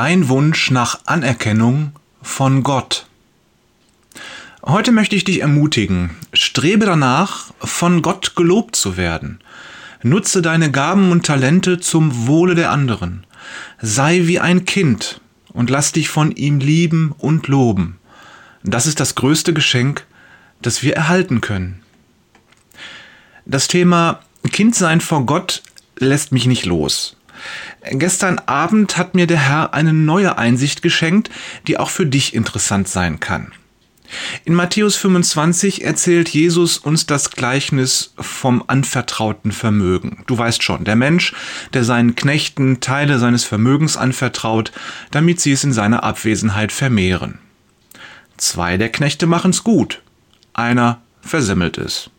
Dein Wunsch nach Anerkennung von Gott. Heute möchte ich dich ermutigen, strebe danach, von Gott gelobt zu werden. Nutze deine Gaben und Talente zum Wohle der anderen. Sei wie ein Kind und lass dich von ihm lieben und loben. Das ist das größte Geschenk, das wir erhalten können. Das Thema Kindsein vor Gott lässt mich nicht los. Gestern Abend hat mir der Herr eine neue Einsicht geschenkt, die auch für dich interessant sein kann. In Matthäus 25 erzählt Jesus uns das Gleichnis vom anvertrauten Vermögen. Du weißt schon, der Mensch, der seinen Knechten Teile seines Vermögens anvertraut, damit sie es in seiner Abwesenheit vermehren. Zwei der Knechte machen's gut, einer versemmelt es.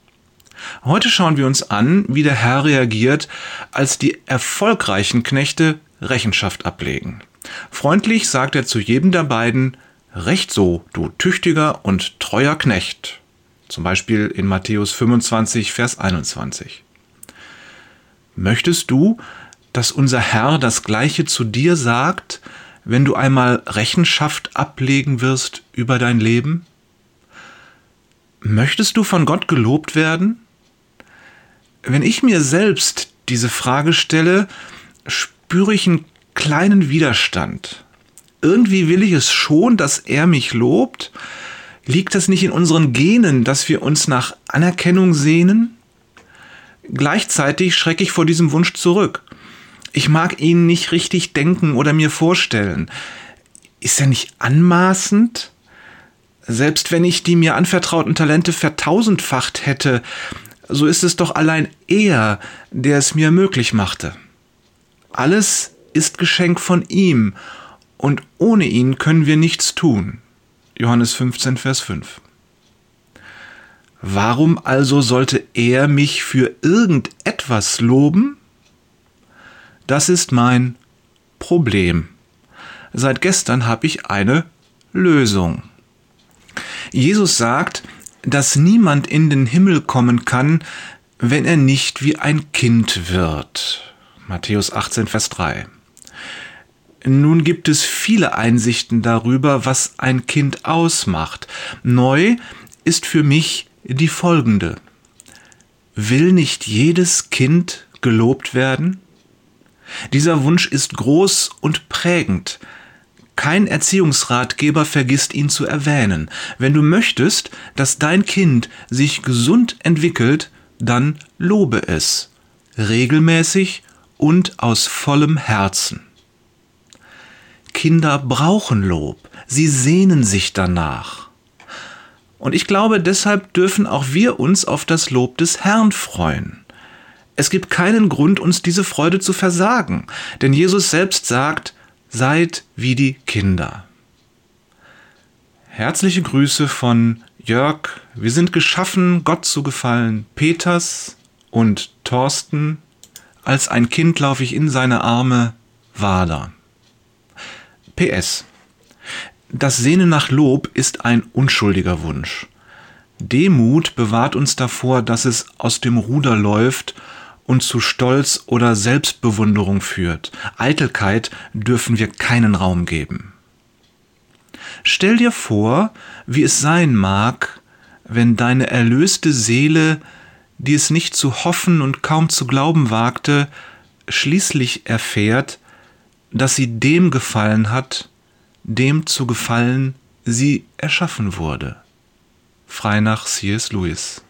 Heute schauen wir uns an, wie der Herr reagiert, als die erfolgreichen Knechte Rechenschaft ablegen. Freundlich sagt er zu jedem der beiden, Recht so, du tüchtiger und treuer Knecht. Zum Beispiel in Matthäus 25, Vers 21. Möchtest du, dass unser Herr das Gleiche zu dir sagt, wenn du einmal Rechenschaft ablegen wirst über dein Leben? Möchtest du von Gott gelobt werden? Wenn ich mir selbst diese Frage stelle, spüre ich einen kleinen Widerstand. Irgendwie will ich es schon, dass er mich lobt. Liegt das nicht in unseren Genen, dass wir uns nach Anerkennung sehnen? Gleichzeitig schrecke ich vor diesem Wunsch zurück. Ich mag ihn nicht richtig denken oder mir vorstellen. Ist er nicht anmaßend? Selbst wenn ich die mir anvertrauten Talente vertausendfacht hätte, so ist es doch allein er, der es mir möglich machte. Alles ist Geschenk von ihm, und ohne ihn können wir nichts tun. Johannes 15, Vers 5. Warum also sollte er mich für irgendetwas loben? Das ist mein Problem. Seit gestern habe ich eine Lösung. Jesus sagt, dass niemand in den Himmel kommen kann, wenn er nicht wie ein Kind wird. Matthäus 18, Vers 3. Nun gibt es viele Einsichten darüber, was ein Kind ausmacht. Neu ist für mich die folgende. Will nicht jedes Kind gelobt werden? Dieser Wunsch ist groß und prägend. Kein Erziehungsratgeber vergisst ihn zu erwähnen. Wenn du möchtest, dass dein Kind sich gesund entwickelt, dann lobe es. Regelmäßig und aus vollem Herzen. Kinder brauchen Lob. Sie sehnen sich danach. Und ich glaube, deshalb dürfen auch wir uns auf das Lob des Herrn freuen. Es gibt keinen Grund, uns diese Freude zu versagen, denn Jesus selbst sagt, Seid wie die Kinder. Herzliche Grüße von Jörg. Wir sind geschaffen, Gott zu gefallen. Peters und Thorsten. Als ein Kind laufe ich in seine Arme. Wader. PS. Das Sehnen nach Lob ist ein unschuldiger Wunsch. Demut bewahrt uns davor, dass es aus dem Ruder läuft und zu Stolz oder Selbstbewunderung führt. Eitelkeit dürfen wir keinen Raum geben. Stell dir vor, wie es sein mag, wenn deine erlöste Seele, die es nicht zu hoffen und kaum zu glauben wagte, schließlich erfährt, dass sie dem gefallen hat, dem zu gefallen sie erschaffen wurde. Frei nach C.S. Lewis